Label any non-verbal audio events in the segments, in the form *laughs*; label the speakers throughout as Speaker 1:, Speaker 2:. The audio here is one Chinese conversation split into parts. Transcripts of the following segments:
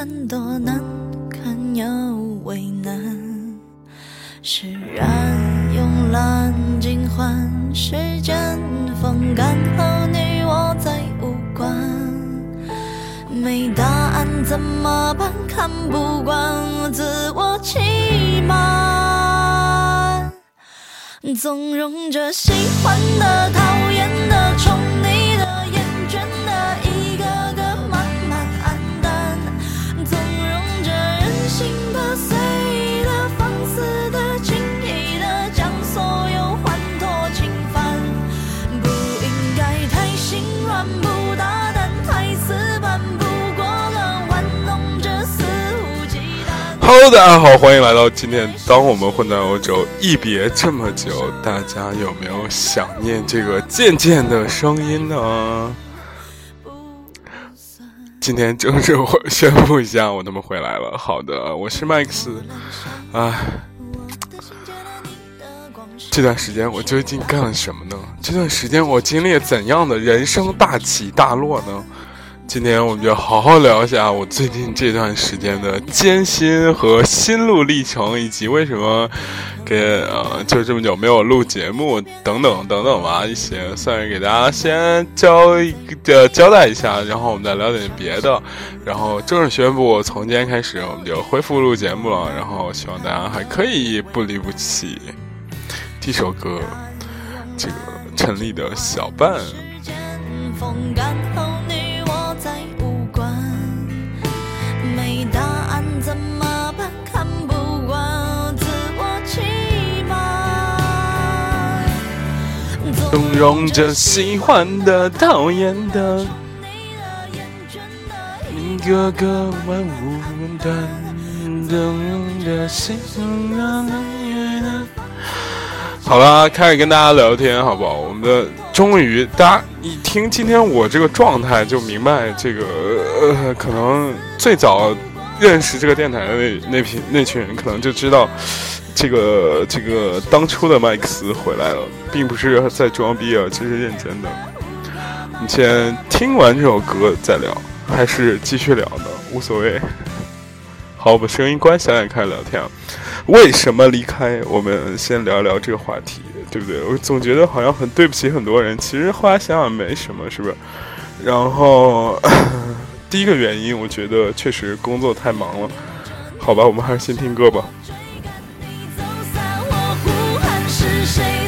Speaker 1: 憾多难堪又为难，释然慵懒尽欢，时间风干后你我再无关，没答案怎么办？看不惯自我欺瞒。纵容着喜欢的、讨厌的、宠
Speaker 2: Hello，大家好，欢迎来到今天。当我们混在欧洲，一别这么久，大家有没有想念这个渐渐的声音呢？今天正式我宣布一下，我他妈回来了。好的，我是麦克斯。啊，这段时间我究竟干了什么呢？这段时间我经历了怎样的人生大起大落呢？今天我们就好好聊一下我最近这段时间的艰辛和心路历程，以及为什么给呃就这么久没有录节目等等等等吧，一些算是给大家先交一个交代一下，然后我们再聊点别的，然后正式宣布从今天开始我们就恢复录节目了，然后希望大家还可以不离不弃。第一首歌，这个陈粒的小伴。纵容着喜欢的、讨厌的，一个个万无端，纵容着心好啦，开始跟大家聊天，好不好？我们的终于，大家一听今天我这个状态，就明白这个呃，可能最早认识这个电台的那那批那群人，可能就知道这个这个当初的麦克斯回来了，并不是在装逼啊，这是认真的。你先听完这首歌再聊，还是继续聊呢？无所谓。*laughs* 好，我把声音关小点，开始聊天啊。为什么离开？我们先聊一聊这个话题，对不对？我总觉得好像很对不起很多人，其实后来想想没什么，是不是？然后 *laughs* 第一个原因，我觉得确实工作太忙了。好吧，我们还是先听歌吧。
Speaker 1: 谁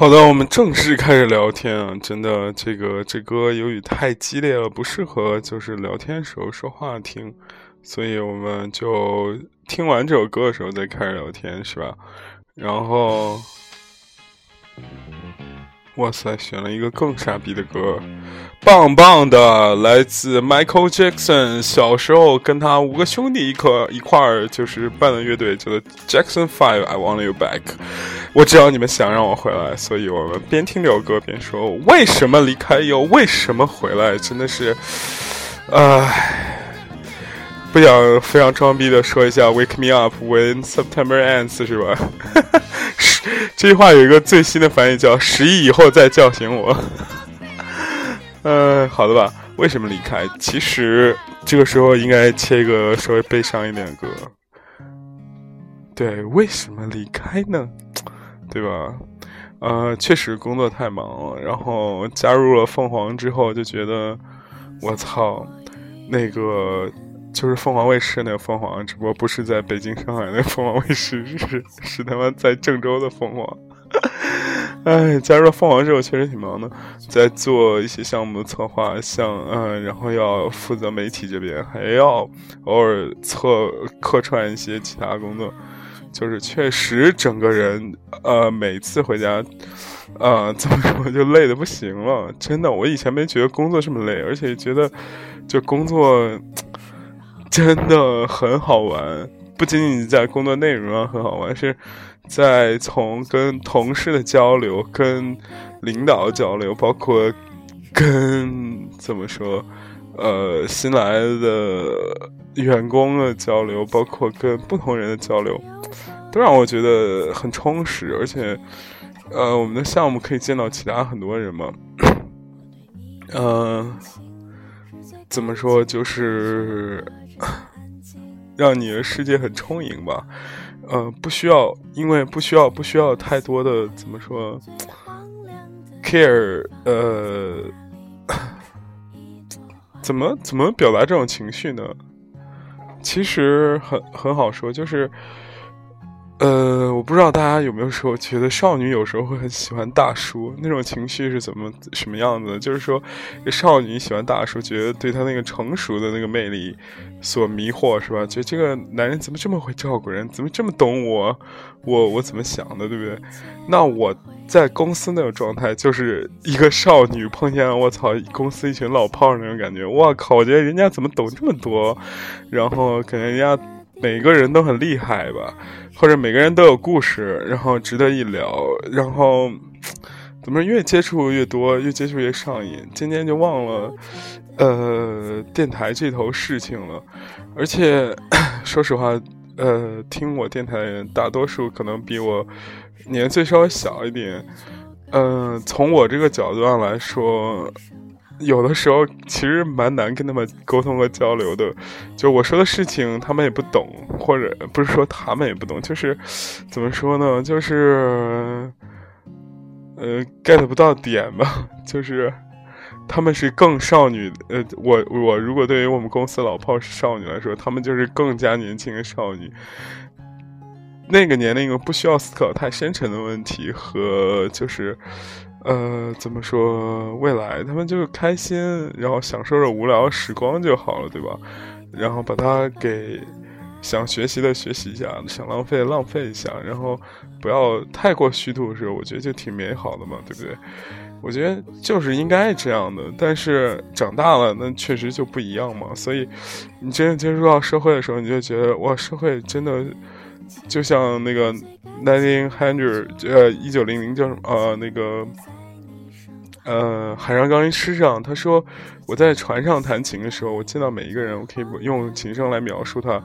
Speaker 2: 好的，我们正式开始聊天啊！真的，这个这歌由于太激烈了，不适合就是聊天时候说话听，所以我们就听完这首歌的时候再开始聊天，是吧？然后哇塞，选了一个更傻逼的歌，棒棒的，来自 Michael Jackson。小时候跟他五个兄弟一块一块儿就是办的乐队，叫做 Jackson Five。I want you back。我知道你们想让我回来，所以我们边听这首歌边说为什么离开又为什么回来，真的是，唉。不想非常装逼的说一下，Wake me up when September ends，是吧？*laughs* *laughs* 这句话有一个最新的翻译叫“十一以后再叫醒我”。*laughs* 嗯，好的吧？为什么离开？其实这个时候应该切一个稍微悲伤一点的歌。对，为什么离开呢？对吧？呃，确实工作太忙了，然后加入了凤凰之后就觉得，我操，那个。就是凤凰卫视那个凤凰，只不过不是在北京、上海那个凤凰卫视，是是他妈在郑州的凤凰。哎，加入了凤凰之后，确实挺忙的，在做一些项目的策划，像嗯，然后要负责媒体这边，还要偶尔侧客串一些其他工作。就是确实整个人，呃，每次回家，呃，怎么说就累的不行了。真的，我以前没觉得工作这么累，而且觉得就工作。*laughs* 真的很好玩，不仅仅在工作内容上很好玩，是在从跟同事的交流、跟领导交流，包括跟怎么说，呃，新来的员工的交流，包括跟不同人的交流，都让我觉得很充实。而且，呃，我们的项目可以见到其他很多人嘛，嗯，*coughs* 怎么说就是。让你的世界很充盈吧，呃，不需要，因为不需要，不需要太多的怎么说，care，呃，*coughs* 怎么怎么表达这种情绪呢？其实很很好说，就是。呃，我不知道大家有没有说，觉得少女有时候会很喜欢大叔，那种情绪是怎么什么样子？就是说，少女喜欢大叔，觉得对他那个成熟的那个魅力所迷惑，是吧？觉得这个男人怎么这么会照顾人，怎么这么懂我，我我怎么想的，对不对？那我在公司那种状态，就是一个少女碰见我操公司一群老炮那种感觉，我靠，我觉得人家怎么懂这么多，然后感觉人家每个人都很厉害吧。或者每个人都有故事，然后值得一聊，然后怎么越接触越多，越接触越上瘾，渐渐就忘了，呃，电台这头事情了。而且 *clears throat* 说实话，呃，听我电台的人大多数可能比我年岁稍微小一点，嗯，从我这个角度上来说。有的时候其实蛮难跟他们沟通和交流的，就我说的事情他们也不懂，或者不是说他们也不懂，就是怎么说呢？就是呃 get 不到点吧。就是他们是更少女，呃，我我如果对于我们公司老炮是少女来说，他们就是更加年轻的少女。那个年龄不需要思考太深沉的问题和就是。呃，怎么说？未来他们就是开心，然后享受着无聊时光就好了，对吧？然后把它给想学习的学习一下，想浪费浪费一下，然后不要太过虚度的时候，我觉得就挺美好的嘛，对不对？我觉得就是应该这样的。但是长大了，那确实就不一样嘛。所以你真正接触到社会的时候，你就觉得哇，社会真的就像那个 nineteen hundred，呃，一九零零叫什么？呃，那个。呃，海上钢琴师上，他说我在船上弹琴的时候，我见到每一个人，我可以用琴声来描述他，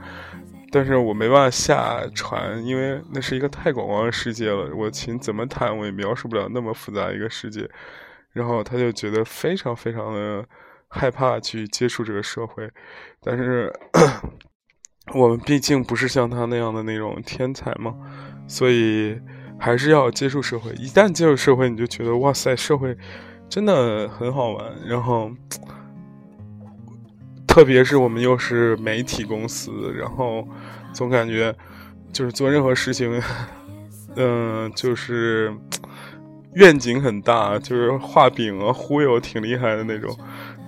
Speaker 2: 但是我没办法下船，因为那是一个太广阔的世界了。我琴怎么弹，我也描述不了那么复杂一个世界。然后他就觉得非常非常的害怕去接触这个社会，但是我们毕竟不是像他那样的那种天才嘛，所以。还是要接触社会，一旦接触社会，你就觉得哇塞，社会真的很好玩。然后，特别是我们又是媒体公司，然后总感觉就是做任何事情，嗯，就是愿景很大，就是画饼啊、忽悠挺厉害的那种，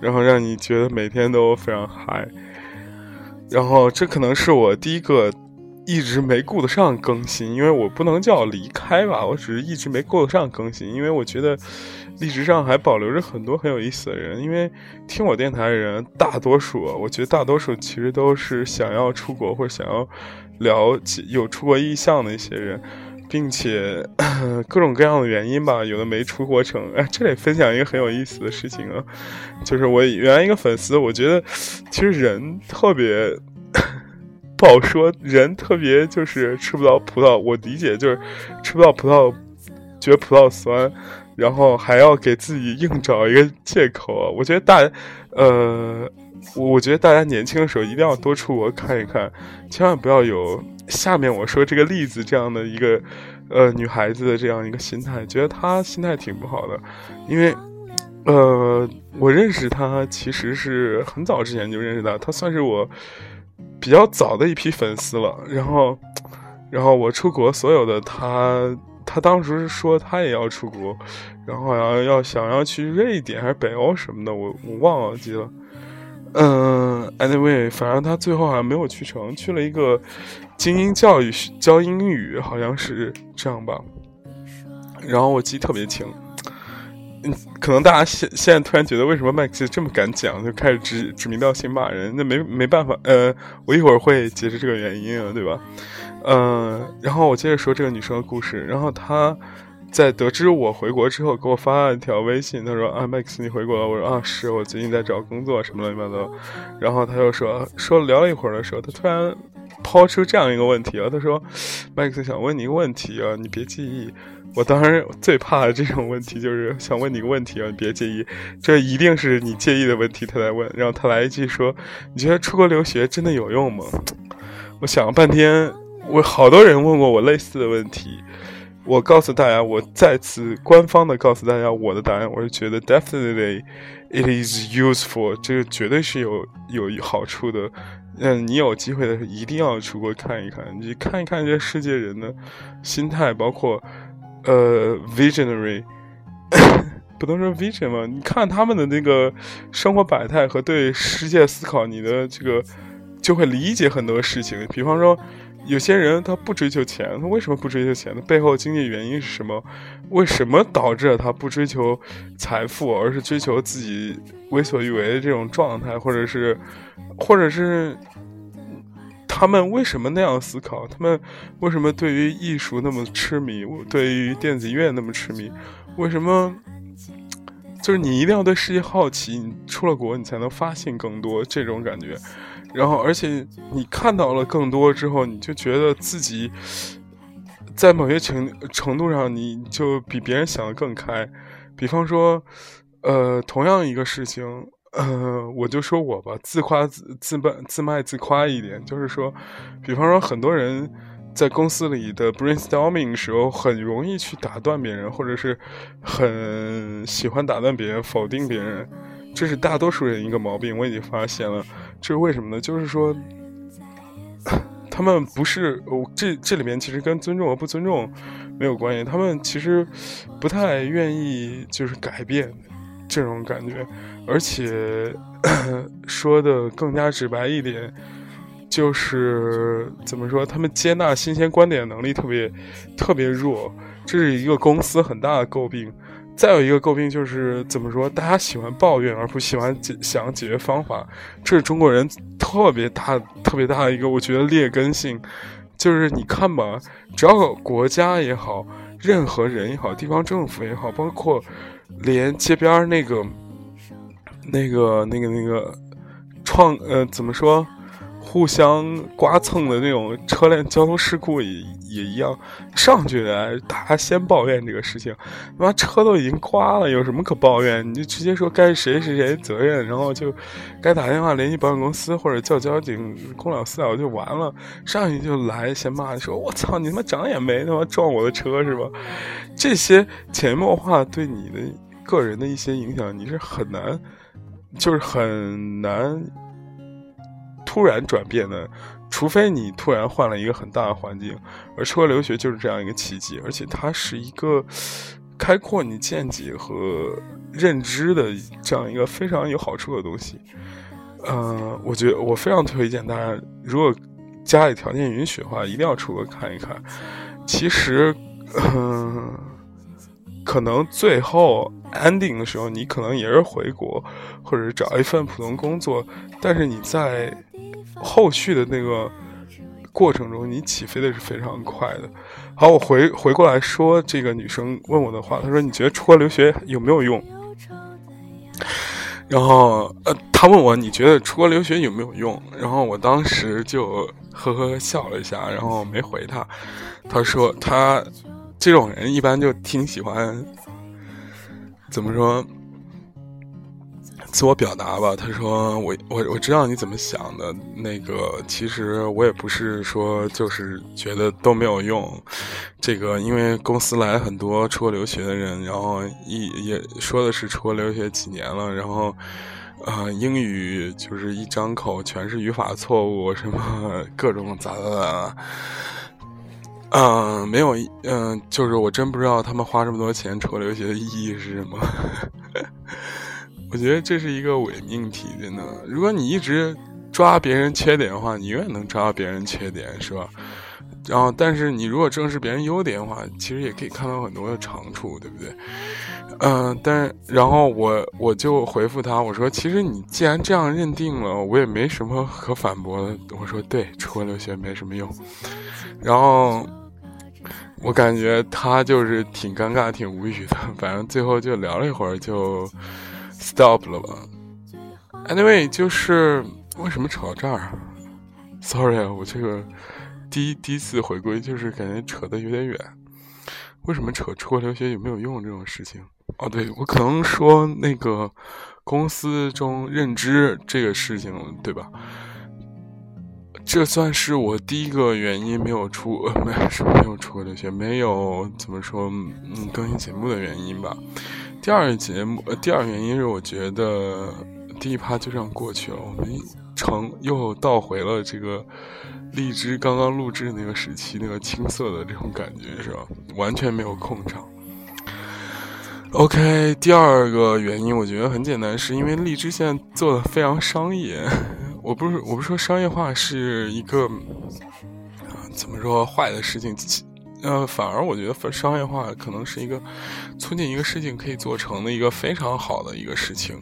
Speaker 2: 然后让你觉得每天都非常嗨。然后，这可能是我第一个。一直没顾得上更新，因为我不能叫离开吧，我只是一直没顾得上更新，因为我觉得历史上还保留着很多很有意思的人。因为听我电台的人，大多数，我觉得大多数其实都是想要出国或者想要了解有出国意向的一些人，并且 *clears throat* 各种各样的原因吧，有的没出国成。哎，这里分享一个很有意思的事情啊，就是我原来一个粉丝，我觉得其实人特别。不好说，人特别就是吃不到葡萄，我理解就是吃不到葡萄，觉得葡萄酸，然后还要给自己硬找一个借口。我觉得大，呃，我觉得大家年轻的时候一定要多出国看一看，千万不要有下面我说这个例子这样的一个呃女孩子的这样一个心态，觉得她心态挺不好的，因为呃，我认识她其实是很早之前就认识她，她算是我。比较早的一批粉丝了，然后，然后我出国，所有的他，他当时是说他也要出国，然后要要想要去瑞典还是北欧什么的，我我忘了记了。嗯，anyway，反正他最后好像没有去成，去了一个精英教育教英语，好像是这样吧。然后我记得特别清。嗯，可能大家现现在突然觉得为什么麦克斯这么敢讲，就开始指指名道姓骂人，那没没办法，呃，我一会儿会解释这个原因啊，对吧？嗯，然后我接着说这个女生的故事，然后她在得知我回国之后，给我发了一条微信，她说啊，麦克斯你回国了，我说啊，是我最近在找工作什么乱七八糟，然后她又说说聊了一会儿的时候，她突然抛出这样一个问题啊，她说麦克斯想问你一个问题啊，你别介意。我当时最怕的这种问题就是想问你个问题啊，你别介意，这一定是你介意的问题。他来问，然后他来一句说：“你觉得出国留学真的有用吗？”我想了半天，我好多人问过我类似的问题，我告诉大家，我再次官方的告诉大家我的答案，我是觉得 definitely it is useful，这个绝对是有有好处的。嗯，你有机会的时候一定要出国看一看，你看一看这世界人的心态，包括。呃，visionary，*laughs* 不能说 vision 吗？你看他们的那个生活百态和对世界思考，你的这个就会理解很多事情。比方说，有些人他不追求钱，他为什么不追求钱他？背后经济原因是什么？为什么导致了他不追求财富，而是追求自己为所欲为的这种状态，或者是，或者是？他们为什么那样思考？他们为什么对于艺术那么痴迷？对于电子乐那么痴迷？为什么？就是你一定要对世界好奇，你出了国，你才能发现更多这种感觉。然后，而且你看到了更多之后，你就觉得自己在某些程程度上，你就比别人想的更开。比方说，呃，同样一个事情。呃，我就说我吧，自夸自自卖自卖自夸一点，就是说，比方说，很多人在公司里的 brainstorming 时候，很容易去打断别人，或者是很喜欢打断别人、否定别人，这是大多数人一个毛病。我已经发现了，这是为什么呢？就是说，他们不是我这这里面其实跟尊重和不尊重没有关系，他们其实不太愿意就是改变这种感觉。而且 *clears throat* 说的更加直白一点，就是怎么说，他们接纳新鲜观点能力特别特别弱，这是一个公司很大的诟病。再有一个诟病就是怎么说，大家喜欢抱怨而不喜欢解想解决方法，这是中国人特别大特别大的一个我觉得劣根性。就是你看吧，只要国家也好，任何人也好，地方政府也好，包括连街边那个。那个、那个、那个，创呃，怎么说？互相刮蹭的那种车辆交通事故也也一样，上去来大家先抱怨这个事情，他妈车都已经刮了，有什么可抱怨？你就直接说该谁谁谁责任，然后就该打电话联系保险公司或者叫交警公了私了就完了。上去就来先骂说：“我操，你他妈长眼没？他妈撞我的车是吧？”这些潜移默化对你的个人的一些影响，你是很难。就是很难突然转变的，除非你突然换了一个很大的环境，而出国留学就是这样一个奇迹，而且它是一个开阔你见解和认知的这样一个非常有好处的东西。嗯，我觉得我非常推荐大家，如果家里条件允许的话，一定要出国看一看。其实，嗯，可能最后 ending 的时候，你可能也是回国，或者是找一份普通工作，但是你在后续的那个过程中，你起飞的是非常快的。好，我回回过来说这个女生问我的话，她说：“你觉得出国留学有没有用？”然后，呃，她问我：“你觉得出国留学有没有用？”然后我当时就呵呵笑了一下，然后没回她。她说：“她这种人一般就挺喜欢，怎么说？”自我表达吧，他说我我我知道你怎么想的，那个其实我也不是说就是觉得都没有用，这个因为公司来很多出国留学的人，然后一也说的是出国留学几年了，然后啊英语就是一张口全是语法错误，什么各种咋咋咋，嗯没有嗯就是我真不知道他们花这么多钱抽留学的意义是什么。*laughs* 我觉得这是一个伪命题，真的。如果你一直抓别人缺点的话，你永远能抓到别人缺点，是吧？然后，但是你如果正视别人优点的话，其实也可以看到很多的长处，对不对？嗯，但然后我我就回复他，我说：“其实你既然这样认定了，我也没什么可反驳的。”我说：“对，出国留学没什么用。”然后我感觉他就是挺尴尬、挺无语的。反正最后就聊了一会儿，就。Stop 了吧？Anyway，就是为什么扯到这儿？Sorry 啊，我这个第一第一次回归，就是感觉扯得有点远。为什么扯出国留学有没有用这种事情？哦，对我可能说那个公司中认知这个事情，对吧？这算是我第一个原因没有出，没有什么没有出国留学，没有怎么说，嗯，更新节目的原因吧。第二节目，呃，第二原因是我觉得第一趴就这样过去了，我们成又倒回了这个荔枝刚刚录制那个时期那个青涩的这种感觉，是吧？完全没有控场。OK，第二个原因我觉得很简单，是因为荔枝现在做的非常商业。*laughs* 我不是我不是说商业化是一个怎么说坏的事情。呃，反而我觉得商业化可能是一个促进一个事情可以做成的一个非常好的一个事情。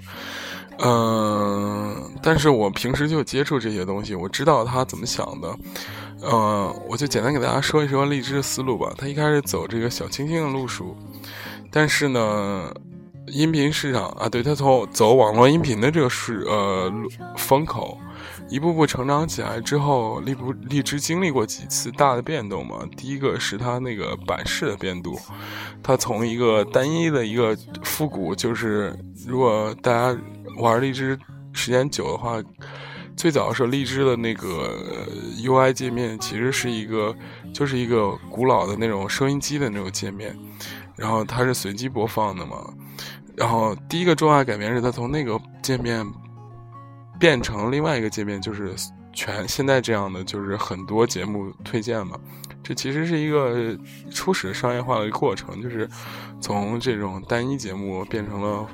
Speaker 2: 嗯，但是我平时就接触这些东西，我知道他怎么想的。嗯，我就简单给大家说一说荔枝的思路吧。他一开始走这个小清新的路数，但是呢，音频市场啊，对他从走网络音频的这个是呃风口。一步步成长起来之后，荔不荔枝经历过几次大的变动嘛？第一个是它那个版式的变动，它从一个单一的一个复古，就是如果大家玩荔枝时间久的话，最早是荔枝的那个 UI 界面，其实是一个就是一个古老的那种收音机的那种界面，然后它是随机播放的嘛。然后第一个重大改变是它从那个界面。变成另外一个界面，就是全现在这样的，就是很多节目推荐嘛。这其实是一个初始商业化的一个过程，就是从这种单一节目变成了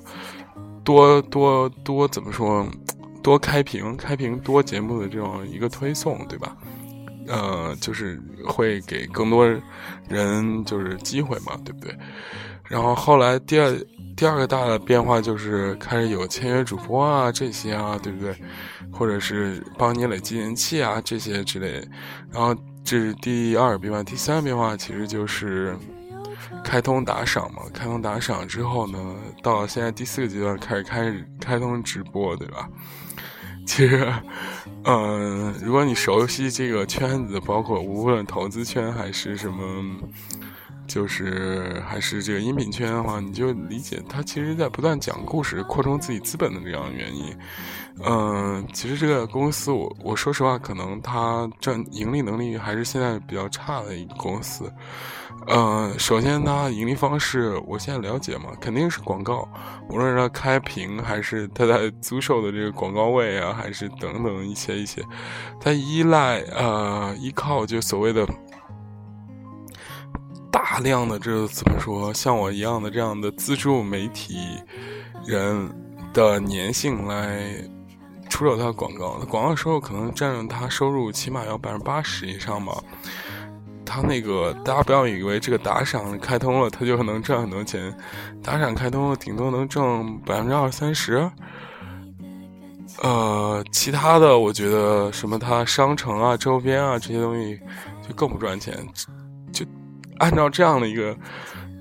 Speaker 2: 多多多怎么说，多开屏开屏多节目的这种一个推送，对吧？呃，就是会给更多人就是机会嘛，对不对？然后后来第二。第二个大的变化就是开始有签约主播啊，这些啊，对不对？或者是帮你累积人气啊，这些之类。然后这是第二个变化，第三个变化其实就是开通打赏嘛。开通打赏之后呢，到现在第四个阶段，开始开始开通直播，对吧？*laughs* 其实，嗯，如果你熟悉这个圈子，包括无论投资圈还是什么。就是还是这个音频圈的话，你就理解他其实在不断讲故事、扩充自己资本的这样的原因。嗯，其实这个公司，我我说实话，可能它赚盈利能力还是现在比较差的一个公司。嗯，首先它盈利方式，我现在了解嘛，肯定是广告，无论是它开屏还是它在 *laughs* 租售的这个广告位啊，还是等等一些一些，它依赖呃依靠就所谓的。大量的这怎么说？像我一样的这样的自助媒体人的粘性来出售它的广告，它广告收入可能占它收入起码要百分之八十以上吧。他那个大家不要以为这个打赏开通了，他就能赚很多钱。打赏开通了，顶多能挣百分之二三十。呃，其他的我觉得什么它商城啊、周边啊这些东西就更不赚钱。就按照这样的一个。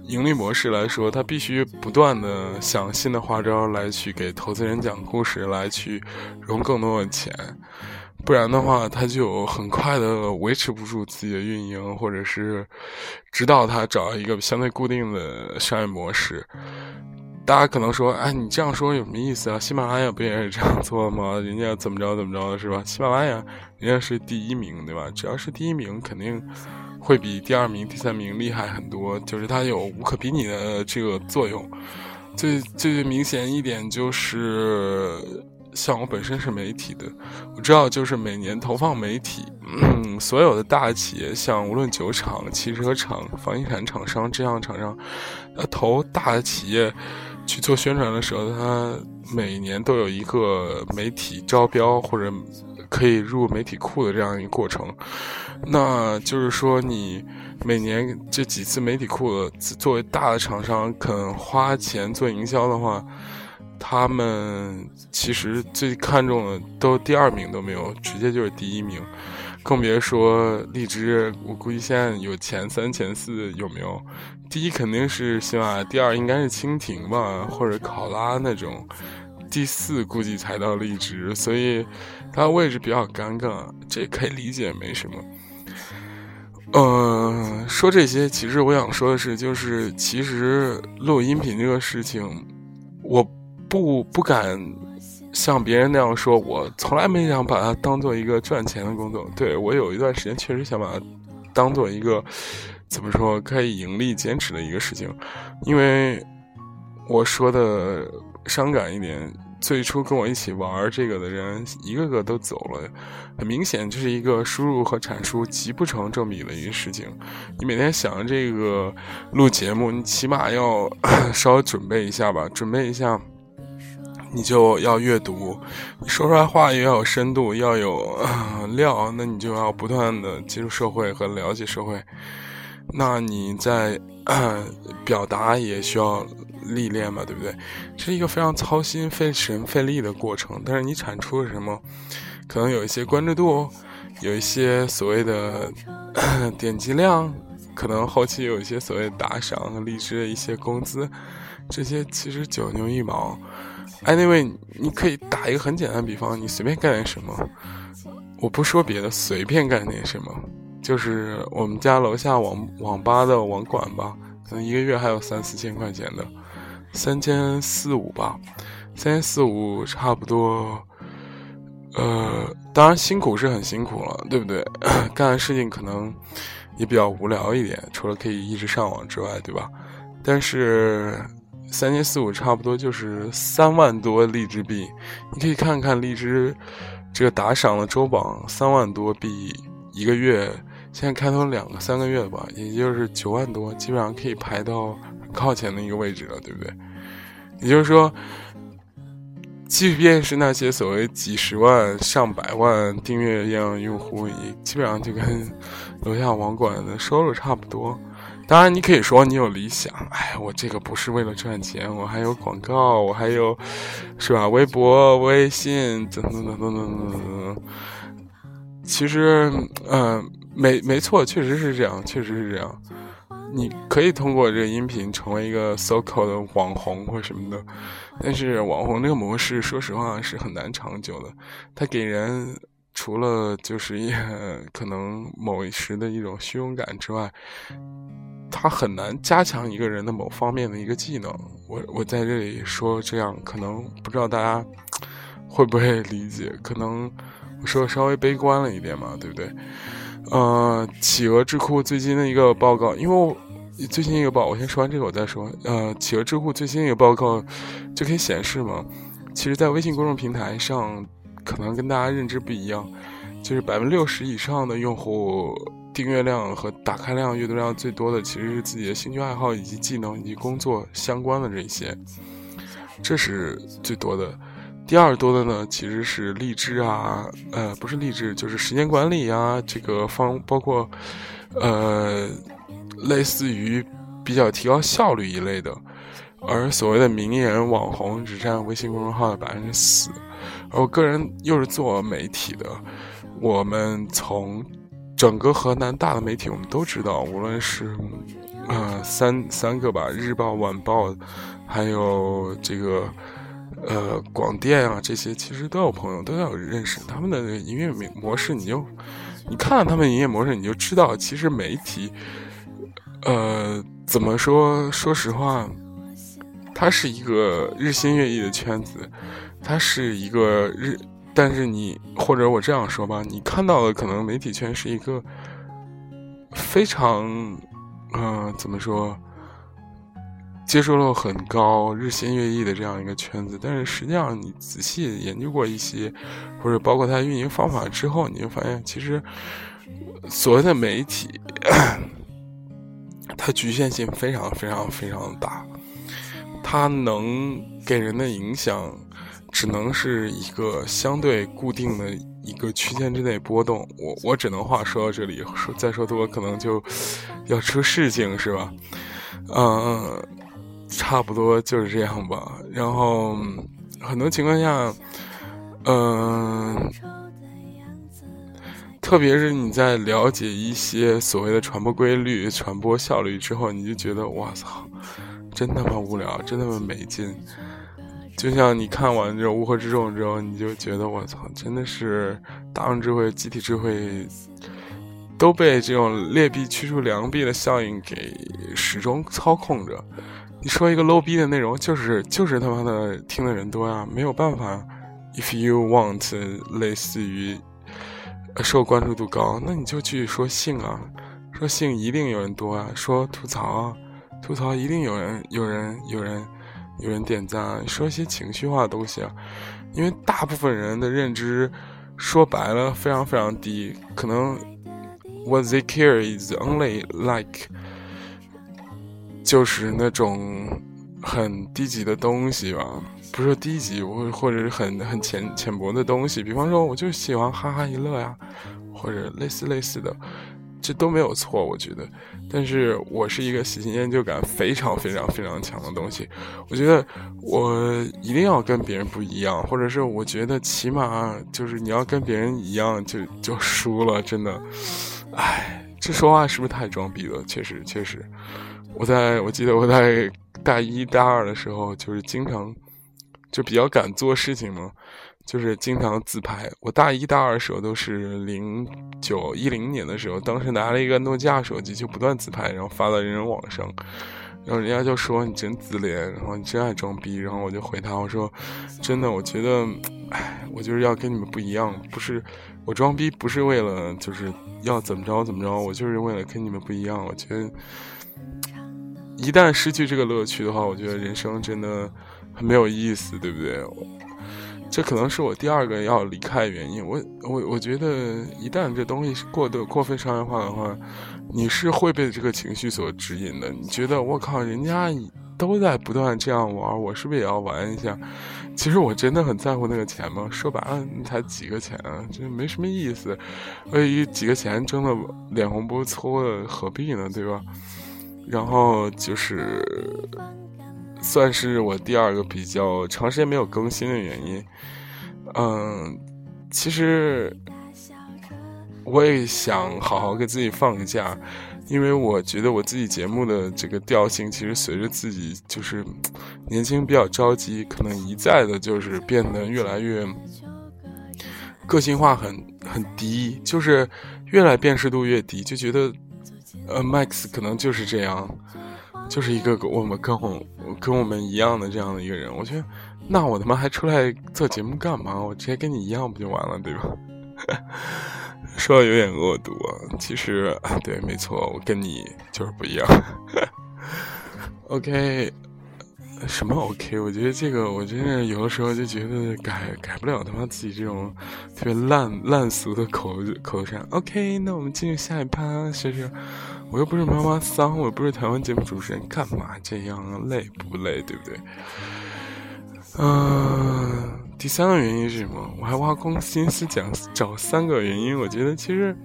Speaker 2: 盈利模式来说，他必须不断的想新的花招来去给投资人讲故事，来去融更多的钱，不然的话，他就很快的维持不住自己的运营，或者是直到他找一个相对固定的商业模式。大家可能说，哎，你这样说有什么意思啊？喜马拉雅不也是这样做吗？*laughs* 人家怎么着怎么着的是吧？喜马拉雅人家是第一名，对吧？只要是第一名，肯定。会比第二名、第三名厉害很多，就是它有无可比拟的这个作用。最最明显一点就是，像我本身是媒体的，我知道就是每年投放媒体，所有的大企业，像无论酒厂、汽车厂、房地产厂商这样厂商，他投大的企业去做宣传的时候，他每年都有一个媒体招标或者。可以入媒体库的这样一个过程，那就是说，你每年这几次媒体库的作为大的厂商肯花钱做营销的话，他们其实最看重的都第二名都没有，直接就是第一名，更别说荔枝。我估计现在有前三、前四有没有？第一肯定是喜马，第二应该是蜻蜓吧，或者考拉那种。第四估计才到荔枝，所以它位置比较尴尬，这可以理解，没什么。呃，说这些，其实我想说的是，就是其实录音频这个事情，我不不敢像别人那样说，我从来没想把它当做一个赚钱的工作。对我有一段时间确实想把它当做一个怎么说可以盈利、坚持的一个事情，因为我说的。伤感一点，最初跟我一起玩这个的人一个个都走了，很明显这是一个输入和产出极不成正比的一个事情。你每天想着这个录节目，你起码要 *coughs* 稍微准备一下吧，准备一下，你就要阅读，说出来话也要有深度，要有料，那你就要不断的接触社会和了解社会，那你在表达也需要。历练嘛，对不对？这是一个非常操心、费神、费力的过程。但是你产出什么，可能有一些关注度，有一些所谓的 *clears throat* 点击量，可能后期有一些所谓打赏和荔枝的一些工资，这些其实九牛一毛。Anyway，你可以打一个很简单的比方，你随便干点什么，我不说别的，随便干点什么，就是我们家楼下网网吧的网管吧，可能一个月还有三四千块钱的。三千四五吧，三千四五差不多。呃，当然辛苦是很辛苦了，对不对？*coughs* 干的事情可能也比较无聊一点，除了可以一直上网之外，对吧？但是三千四五差不多就是三万多荔枝币，你可以看看荔枝这个打赏的周榜，三万多币一个月，现在开通两个三个月吧，也就是九万多，基本上可以排到。靠前的一个位置了，对不对？也就是说，即便是那些所谓几十万、上百万订阅量用户，也基本上就跟楼下网管的收入差不多。当然，你可以说你有理想，哎，我这个不是为了赚钱，我还有广告，我还有，是吧？微博、微信，等等等等等等等。其实，嗯，没没错，确实是这样，确实是这样。你可以通过这个音频成为一个 so called 的网红或什么的，但是网红这个模式，说实话是很难长久的。它给人除了就是一可能某一时的一种虚荣感之外，它很难加强一个人的某方面的一个技能。我我在这里说这样，可能不知道大家会不会理解？可能我说的稍微悲观了一点嘛，对不对？呃，企鹅智库最近的一个报告，因为最新一个报，我先说完这个，我再说。呃，企鹅智库最新一个报告就可以显示嘛，其实，在微信公众平台上，可能跟大家认知不一样，就是百分之六十以上的用户订阅量和打开量、阅读量最多的，其实是自己的兴趣爱好以及技能以及工作相关的这些，这是最多的。第二多的呢，其实是励志啊，呃，不是励志，就是时间管理啊，这个方包括，呃，类似于比较提高效率一类的。而所谓的名人网红只占微信公众号的百分之四。而我个人又是做媒体的，我们从整个河南大的媒体，我们都知道，无论是呃三三个吧，日报、晚报，还有这个。呃，广电啊，这些其实都有朋友，都有认识他们的营业模式。你就你看他们营业模式，你就知道，其实媒体，呃，怎么说？说实话，它是一个日新月异的圈子，它是一个日。但是你或者我这样说吧，你看到的可能媒体圈是一个非常，嗯，怎么说？接受度很高、日新月异的这样一个圈子，但是实际上你仔细研究过一些，或者包括它运营方法之后，你就发现，其实所谓的媒体，*coughs* 它局限性非常非常非常大，它能给人的影响，只能是一个相对固定的一个区间之内波动。我我只能话说到这里，说再说多可能就要出事情，是吧？嗯。差不多就是这样吧。然后，很多情况下，嗯，特别是你在了解一些所谓的传播规律、传播效率之后，你就觉得哇操，真他妈无聊，真他妈没劲。就像你看完这种《乌合之众》之后，你就觉得我操，真的是大众智慧、集体智慧都被这种劣币驱逐良币的效应给始终操控着。你说一个 low 逼的内容，就是就是他妈的听的人多啊，没有办法。If you want，类似于受关注度高，那你就去说性啊，说性一定有人多啊，说吐槽啊，吐槽一定有人有人有人有人点赞。说一些情绪化的东西啊，因为大部分人的认知说白了非常非常低，可能 what they care is only like。就是那种很低级的东西吧，不是低级，或或者是很很浅浅薄的东西。比方说，我就喜欢哈哈一乐呀，或者类似类似的，这都没有错，我觉得。但是我是一个喜新厌旧感非常非常非常强的东西，我觉得我一定要跟别人不一样，或者是我觉得起码就是你要跟别人一样，就就输了，真的。唉，这说话是不是太装逼了？确实，确实。我在我记得我在大一大二的时候，就是经常就比较敢做事情嘛，就是经常自拍。我大一大二的时候都是零九一零年的时候，当时拿了一个诺基亚手机，就不断自拍，然后发到人人网上，然后人家就说你真自恋，然后你真爱装逼，然后我就回他我说真的，我觉得，哎，我就是要跟你们不一样，不是我装逼，不是为了就是要怎么着怎么着，我就是为了跟你们不一样，我觉得。一旦失去这个乐趣的话，我觉得人生真的很没有意思，对不对？这可能是我第二个要离开的原因。我我我觉得，一旦这东西过得过分商业化的话，你是会被这个情绪所指引的。你觉得我靠，人家都在不断这样玩，我是不是也要玩一下？其实我真的很在乎那个钱吗？说白了，你才几个钱啊，这没什么意思。为几个钱争的脸红不粗的，何必呢？对吧？然后就是，算是我第二个比较长时间没有更新的原因。嗯，其实我也想好好给自己放个假，因为我觉得我自己节目的这个调性，其实随着自己就是年轻比较着急，可能一再的就是变得越来越个性化，很很低，就是越来辨识度越低，就觉得。呃，Max 可能就是这样，就是一个我们跟我跟我们一样的这样的一个人。我觉得，那我他妈还出来做节目干嘛？我直接跟你一样不就完了，对吧？*laughs* 说的有点恶毒啊，其实对，没错，我跟你就是不一样。*laughs* OK。什么 OK？我觉得这个，我真是有的时候就觉得改改不了他妈自己这种特别烂烂俗的口口头禅。OK，那我们进入下一趴，是不是？我又不是妈妈桑，我又不是台湾节目主持人，干嘛这样？累不累？对不对？嗯，第三个原因是什么？我还挖空心思讲找三个原因。我觉得其实，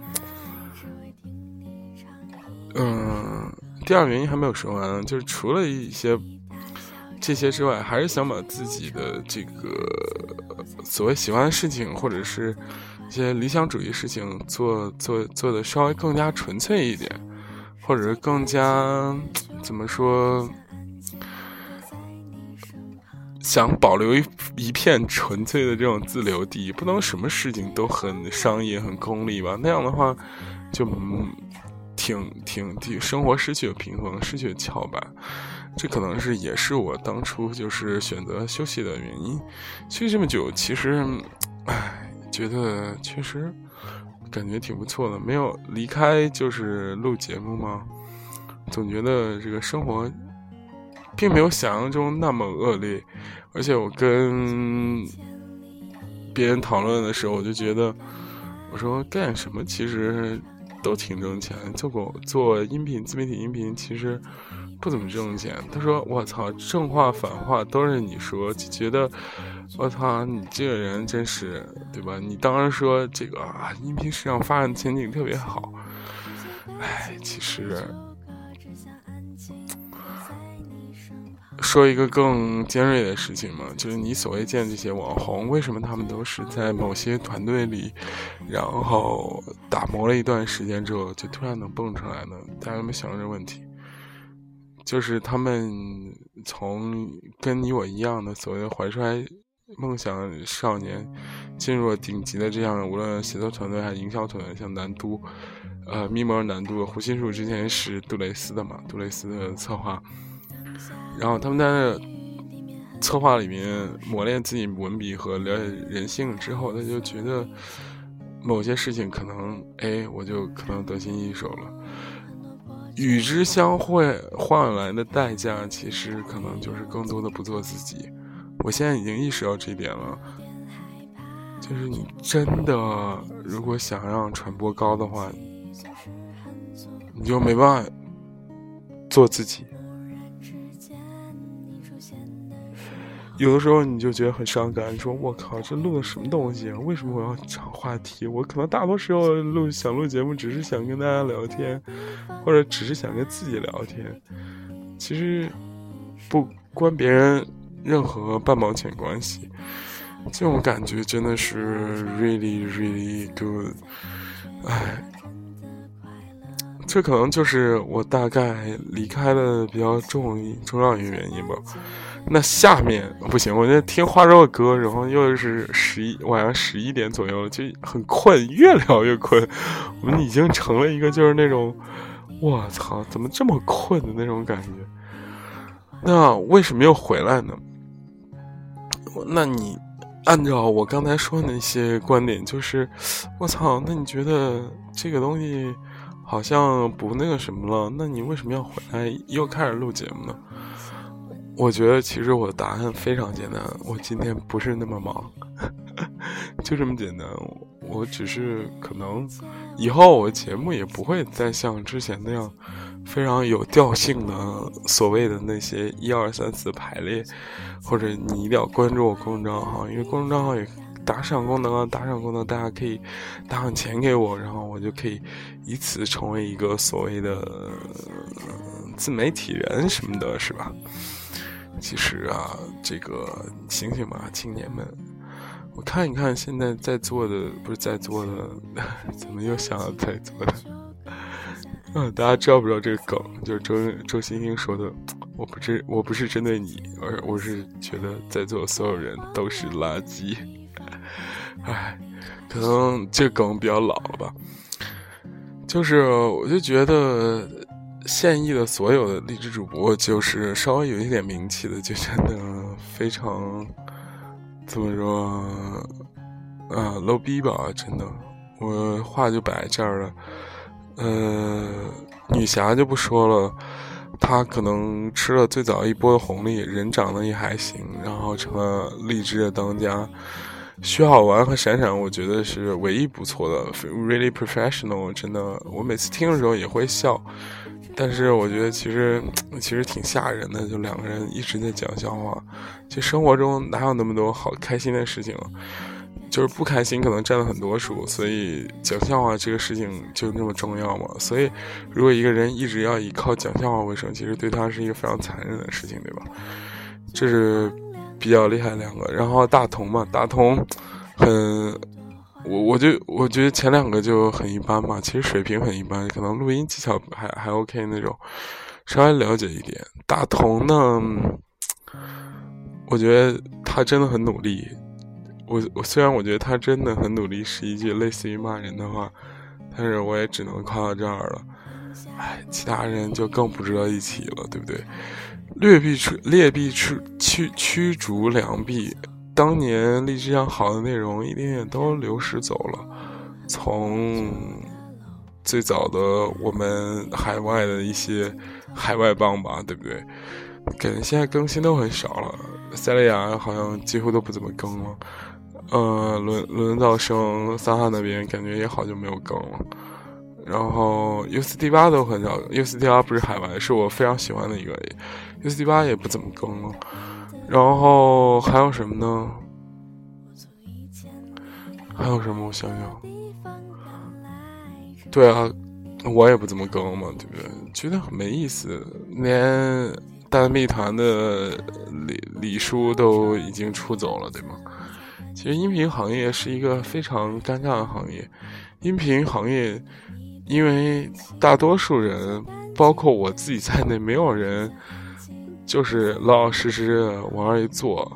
Speaker 2: 嗯，第二原因还没有说完，就是除了一些这些之外，还是想把自己的这个所谓喜欢的事情，或者是一些理想主义事情做做做的稍微更加纯粹一点，或者是更加怎么说？想保留一一片纯粹的这种自留地，不能什么事情都很商业、很功利吧？那样的话，就挺挺挺生活失去了平衡，失去了翘板。这可能是也是我当初就是选择休息的原因。休息这么久，其实，唉，觉得确实感觉挺不错的。没有离开就是录节目吗？总觉得这个生活。并没有想象中那么恶劣，而且我跟别人讨论的时候，我就觉得，我说干什么其实都挺挣钱，做过做音频自媒体音频其实不怎么挣钱。他说我操，正话反话都是你说，就觉得我操你这个人真是对吧？你当时说这个啊，音频市场发展前景特别好，哎，其实。说一个更尖锐的事情嘛，就是你所谓见这些网红，为什么他们都是在某些团队里，然后打磨了一段时间之后，就突然能蹦出来呢？大家有没有想过这个问题？就是他们从跟你我一样的所谓的怀揣梦想少年，进入了顶级的这样，无论写作团队还是营销团队，像南都，呃，密谋南都胡心树之前是杜蕾斯的嘛，杜蕾斯的策划。然后他们在策划里面磨练自己文笔和了解人性之后，他就觉得某些事情可能，哎，我就可能得心应手了。与之相会换来的代价，其实可能就是更多的不做自己。我现在已经意识到这一点了，就是你真的如果想让传播高的话，你就没办法做自己。有的时候你就觉得很伤感，你说我靠，这录的什么东西啊？为什么我要找话题？我可能大多时候录想录节目，只是想跟大家聊天，或者只是想跟自己聊天，其实不关别人任何半毛钱关系。这种感觉真的是 really really good。哎，这可能就是我大概离开的比较重重要一个原因吧。那下面不行，我在听花粥的歌，然后又是十一晚上十一点左右了，就很困，越聊越困。我们已经成了一个就是那种，我操，怎么这么困的那种感觉。那为什么又回来呢？那你按照我刚才说的那些观点，就是我操，那你觉得这个东西好像不那个什么了？那你为什么要回来又开始录节目呢？我觉得其实我的答案非常简单，我今天不是那么忙，*laughs* 就这么简单。我只是可能以后我节目也不会再像之前那样非常有调性的所谓的那些一二三四排列，或者你一定要关注我公众账号，因为公众账号有打赏功能啊，打赏功能大家可以打上钱给我，然后我就可以以此成为一个所谓的自媒体人什么的，是吧？其实啊，这个醒醒吧，青年们！我看一看现在在座的，不是在座的，*laughs* 怎么又想要在座的？*laughs* 嗯，大家知道不知道这个梗？就是周周星星说的：“我不是我不是针对你，而我是觉得在座所有人都是垃圾。*laughs* ”哎，可能这梗比较老了吧？就是我就觉得。现役的所有的励志主播，就是稍微有一点名气的，就真的非常怎么说啊，low 逼吧，真的，我话就摆这儿了。呃，女侠就不说了，她可能吃了最早一波的红利，人长得也还行，然后成了励志的当家。徐好玩和闪闪，我觉得是唯一不错的，really professional，真的，我每次听的时候也会笑。但是我觉得其实其实挺吓人的，就两个人一直在讲笑话。其实生活中哪有那么多好开心的事情？就是不开心可能占了很多数，所以讲笑话这个事情就那么重要嘛。所以如果一个人一直要以靠讲笑话为生，其实对他是一个非常残忍的事情，对吧？这是比较厉害两个。然后大同嘛，大同很，我我就我觉得前两个就很一般嘛，其实水平很一般，可能录音技巧还还 OK 那种，稍微了解一点。大同呢，我觉得他真的很努力。我我虽然我觉得他真的很努力，是一句类似于骂人的话，但是我也只能夸到这儿了。哎，其他人就更不值得一提了，对不对？劣币出劣币出驱驱逐良币，当年荔枝上好的内容一点点都流失走了。从最早的我们海外的一些海外帮吧，对不对？感觉现在更新都很少了，塞利亚好像几乎都不怎么更了。呃，轮轮到生三哈那边，感觉也好久没有更了。然后 U C D 八都很少，U C D 八不是海外，是我非常喜欢的一个 U C D 八也不怎么更了。然后还有什么呢？还有什么？我想想。对啊，我也不怎么更嘛，对不对？觉得很没意思，连大密团的李李叔都已经出走了，对吗？其实音频行业是一个非常尴尬的行业，音频行业，因为大多数人，包括我自己在内，没有人就是老老实实往那一坐，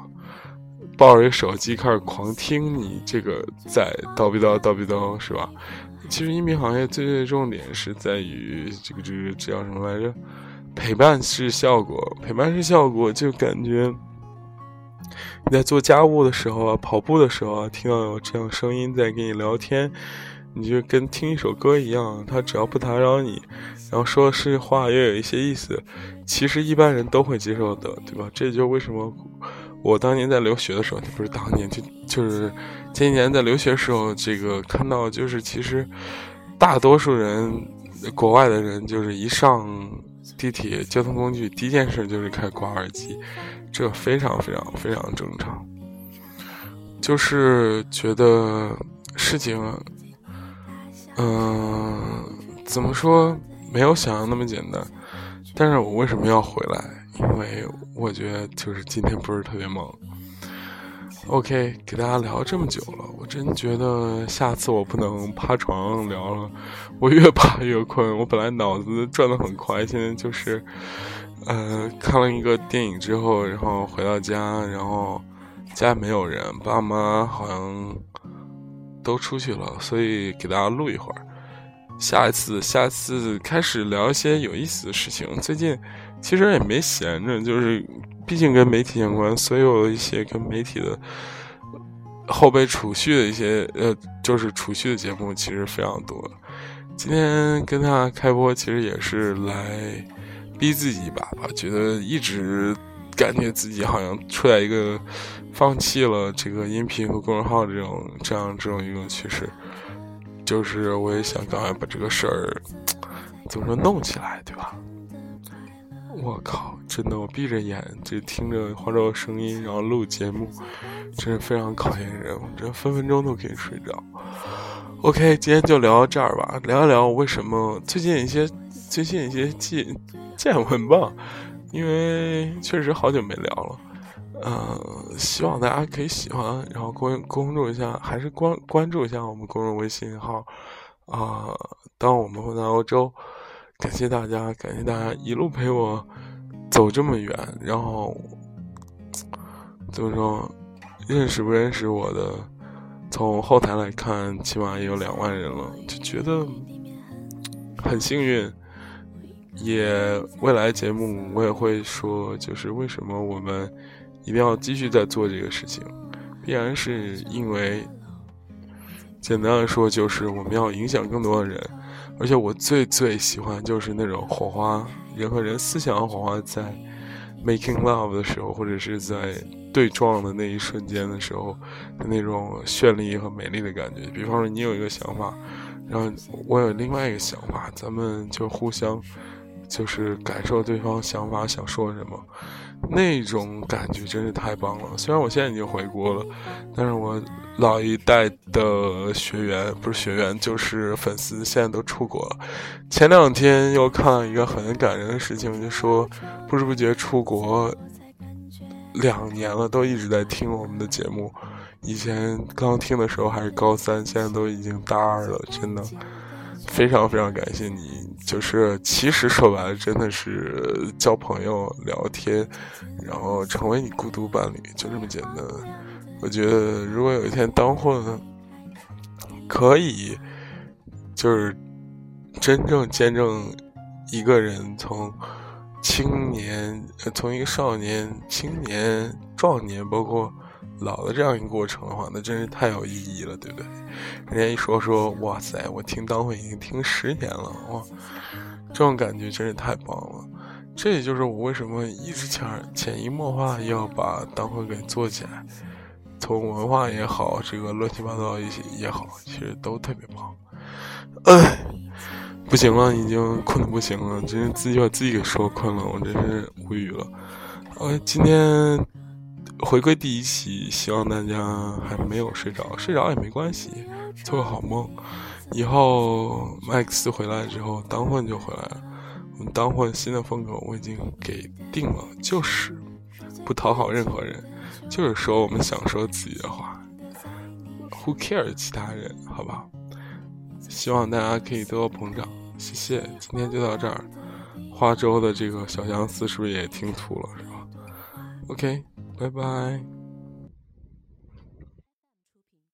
Speaker 2: 抱着一个手机开始狂听你这个在叨逼叨叨逼叨，是吧？其实音频行业最最重点是在于这个这个这叫什么来着？陪伴式效果，陪伴式效果就感觉。你在做家务的时候啊，跑步的时候啊，听到有这样声音在跟你聊天，你就跟听一首歌一样。他只要不打扰你，然后说的是话又有一些意思，其实一般人都会接受的，对吧？这就为什么我当年在留学的时候，不是当年就就是前几年在留学时候，这个看到就是其实大多数人，国外的人就是一上地铁交通工具，第一件事就是开挂耳机。这非常非常非常正常，就是觉得事情，嗯，怎么说没有想象那么简单。但是我为什么要回来？因为我觉得就是今天不是特别忙。OK，给大家聊这么久了，我真觉得下次我不能趴床上聊了，我越趴越困。我本来脑子转的很快，现在就是。呃，看了一个电影之后，然后回到家，然后家没有人，爸妈好像都出去了，所以给大家录一会儿。下一次，下一次开始聊一些有意思的事情。最近其实也没闲着，就是毕竟跟媒体相关，所有一些跟媒体的后备储蓄的一些呃，就是储蓄的节目其实非常多。今天跟他开播，其实也是来。逼自己一把吧，觉得一直感觉自己好像处在一个放弃了这个音频和公众号这种这样这种一种趋势，就是我也想赶快把这个事儿怎么说弄起来，对吧？我靠，真的，我闭着眼就听着花粥声音，然后录节目，真是非常考验人，我这分分钟都可以睡着。OK，今天就聊到这儿吧，聊一聊为什么最近一些最近一些见见闻吧，因为确实好久没聊了，呃，希望大家可以喜欢，然后关关注一下，还是关关注一下我们公众微信号啊。当我们回到欧洲，感谢大家，感谢大家一路陪我走这么远，然后怎么说，认识不认识我的，从后台来看，起码也有两万人了，就觉得很幸运。也未来节目我也会说，就是为什么我们一定要继续在做这个事情，必然是因为简单的说，就是我们要影响更多的人，而且我最最喜欢就是那种火花，人和人思想的火花在 making love 的时候，或者是在对撞的那一瞬间的时候的那种绚丽和美丽的感觉。比方说，你有一个想法，然后我有另外一个想法，咱们就互相。就是感受对方想法想说什么，那种感觉真是太棒了。虽然我现在已经回国了，但是我老一代的学员不是学员就是粉丝，现在都出国了。前两天又看了一个很感人的事情，就说不知不觉出国两年了，都一直在听我们的节目。以前刚听的时候还是高三，现在都已经大二了，真的非常非常感谢你。就是其实说白了，真的是交朋友、聊天，然后成为你孤独伴侣，就这么简单。我觉得如果有一天当混可以，就是真正见证一个人从青年，从一个少年、青年、壮年，包括。老的这样一个过程的话，那真是太有意义了，对不对？人家一说说，哇塞，我听当会已经听十年了，哇，这种感觉真是太棒了。这也就是我为什么一直潜潜移默化要把当会给做起来，从文化也好，这个乱七八糟一些也好，其实都特别棒。哎，不行了，已经困得不行了，真是自己把自己给说困了，我真是无语了。哎，今天。回归第一期，希望大家还没有睡着，睡着也没关系，做个好梦。以后麦克斯回来之后，当混就回来了。我们当混新的风格我已经给定了，就是不讨好任何人，就是说我们想说自己的话，Who cares 其他人？好吧？希望大家可以多多捧场，谢谢。今天就到这儿。花粥的这个小相思是不是也听吐了？是吧？OK。拜拜。